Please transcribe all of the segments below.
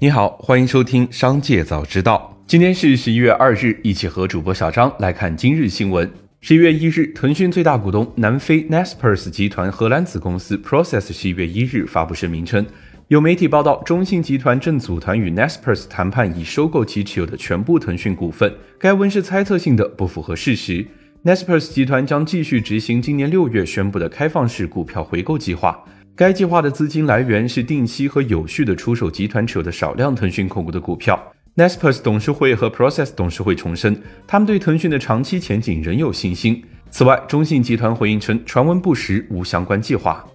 你好，欢迎收听《商界早知道》。今天是十一月二日，一起和主播小张来看今日新闻。十一月一日，腾讯最大股东南非 Naspers 集团荷兰子公司 Process 十一月一日发布声明称，有媒体报道中信集团正组团与 Naspers 谈判，以收购其持有的全部腾讯股份。该文是猜测性的，不符合事实。Naspers 集团将继续执行今年六月宣布的开放式股票回购计划。该计划的资金来源是定期和有序的出售集团持有的少量腾讯控股的股票。Naspers 董事会和 Process 董事会重申，他们对腾讯的长期前景仍有信心。此外，中信集团回应称，传闻不实，无相关计划。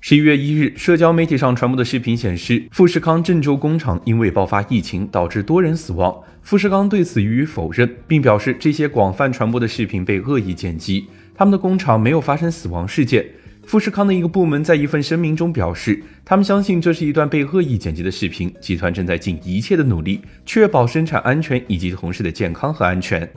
十一月一日，社交媒体上传播的视频显示，富士康郑州工厂因为爆发疫情，导致多人死亡。富士康对此予以否认，并表示这些广泛传播的视频被恶意剪辑，他们的工厂没有发生死亡事件。富士康的一个部门在一份声明中表示，他们相信这是一段被恶意剪辑的视频。集团正在尽一切的努力，确保生产安全以及同事的健康和安全。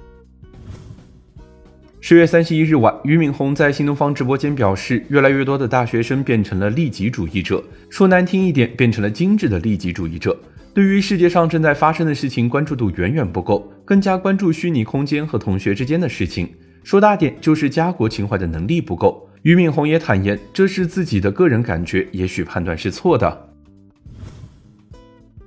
十月三十一日晚，俞敏洪在新东方直播间表示，越来越多的大学生变成了利己主义者，说难听一点，变成了精致的利己主义者。对于世界上正在发生的事情，关注度远远不够，更加关注虚拟空间和同学之间的事情。说大点，就是家国情怀的能力不够。俞敏洪也坦言，这是自己的个人感觉，也许判断是错的。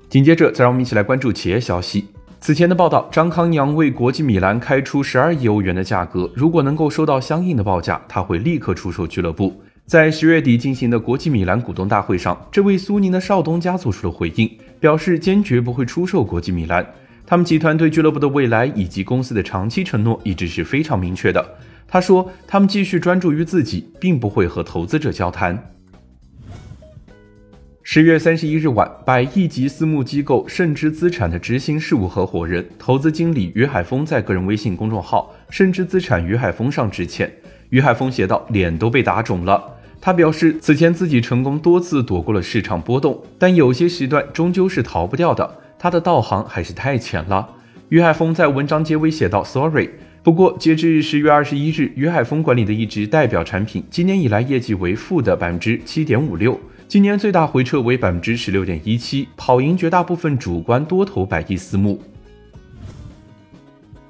紧接着，再让我们一起来关注企业消息。此前的报道，张康阳为国际米兰开出十二亿欧元的价格，如果能够收到相应的报价，他会立刻出售俱乐部。在十月底进行的国际米兰股东大会上，这位苏宁的少东家做出了回应，表示坚决不会出售国际米兰。他们集团对俱乐部的未来以及公司的长期承诺一直是非常明确的。他说：“他们继续专注于自己，并不会和投资者交谈。”十月三十一日晚，百亿级私募机构盛之资产的执行事务合伙人、投资经理于海峰在个人微信公众号“盛之资产于海峰”上致歉。于海峰写道：“脸都被打肿了。”他表示，此前自己成功多次躲过了市场波动，但有些时段终究是逃不掉的。他的道行还是太浅了。于海峰在文章结尾写道：“Sorry。”不过，截至十月二十一日，于海峰管理的一只代表产品今年以来业绩为负的百分之七点五六，今年最大回撤为百分之十六点一七，跑赢绝大部分主观多头百亿私募。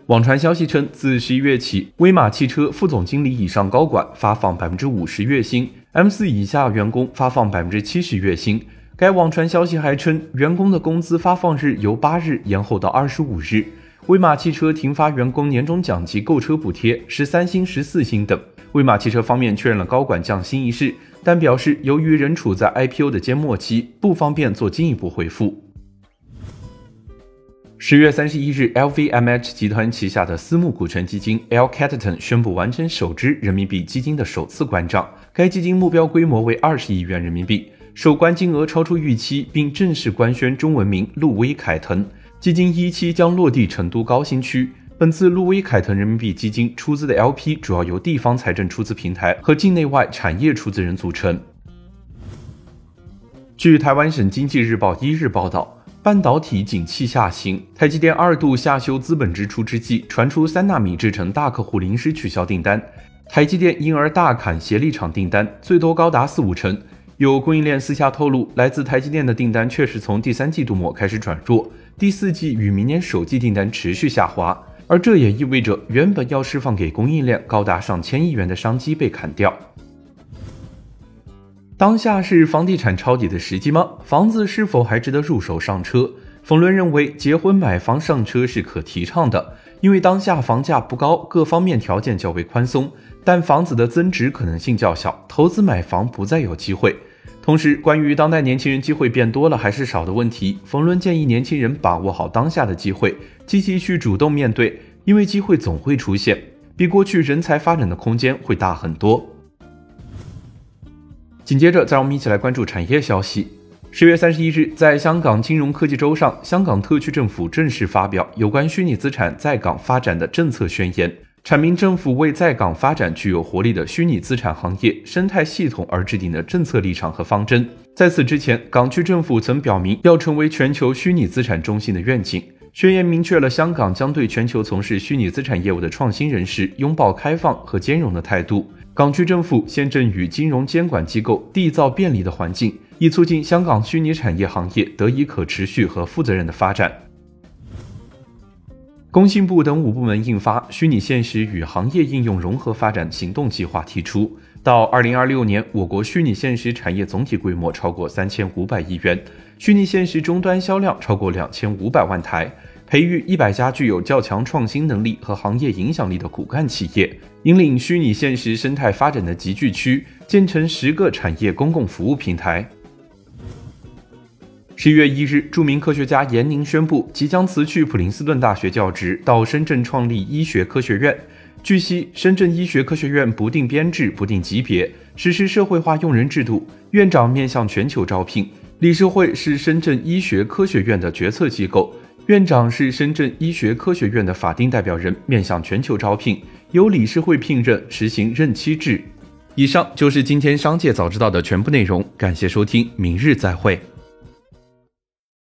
网传消息称，自十一月起，威马汽车副总经理以上高管发放百分之五十月薪，M 四以下员工发放百分之七十月薪。该网传消息还称，员工的工资发放日由八日延后到二十五日。威马汽车停发员工年终奖及购车补贴，十三星、十四星等。威马汽车方面确认了高管降薪一事，但表示由于仍处在 IPO 的缄默期，不方便做进一步回复。十月三十一日，LVMH 集团旗下的私募股权基金 L c a t t o n 宣布完成首支人民币基金的首次关账，该基金目标规模为二十亿元人民币，首关金额超出预期，并正式官宣中文名路威凯腾。基金一期将落地成都高新区。本次路威凯腾人民币基金出资的 LP 主要由地方财政出资平台和境内外产业出资人组成。据台湾省经济日报一日报道，半导体景气下行，台积电二度下修资本支出之际，传出三纳米制程大客户临时取消订单，台积电因而大砍协力厂订单，最多高达四五成。有供应链私下透露，来自台积电的订单确实从第三季度末开始转弱。第四季与明年首季订单持续下滑，而这也意味着原本要释放给供应链高达上千亿元的商机被砍掉。当下是房地产抄底的时机吗？房子是否还值得入手上车？冯仑认为，结婚买房上车是可提倡的，因为当下房价不高，各方面条件较为宽松，但房子的增值可能性较小，投资买房不再有机会。同时，关于当代年轻人机会变多了还是少的问题，冯仑建议年轻人把握好当下的机会，积极去主动面对，因为机会总会出现，比过去人才发展的空间会大很多。紧接着，再让我们一起来关注产业消息。十月三十一日，在香港金融科技周上，香港特区政府正式发表有关虚拟资产在港发展的政策宣言。阐明政府为在港发展具有活力的虚拟资产行业生态系统而制定的政策立场和方针。在此之前，港区政府曾表明要成为全球虚拟资产中心的愿景。宣言明确了香港将对全球从事虚拟资产业务的创新人士拥抱开放和兼容的态度。港区政府现正与金融监管机构缔造便利的环境，以促进香港虚拟产业行业得以可持续和负责任的发展。工信部等五部门印发《虚拟现实与行业应用融合发展行动计划》，提出到二零二六年，我国虚拟现实产业总体规模超过三千五百亿元，虚拟现实终端销量超过两千五百万台，培育一百家具有较强创新能力和行业影响力的骨干企业，引领虚拟现实生态发展的集聚区，建成十个产业公共服务平台。十一月一日，著名科学家严宁宣布即将辞去普林斯顿大学教职，到深圳创立医学科学院。据悉，深圳医学科学院不定编制、不定级别，实施社会化用人制度，院长面向全球招聘。理事会是深圳医学科学院的决策机构，院长是深圳医学科学院的法定代表人，面向全球招聘，由理事会聘任，实行任期制。以上就是今天商界早知道的全部内容，感谢收听，明日再会。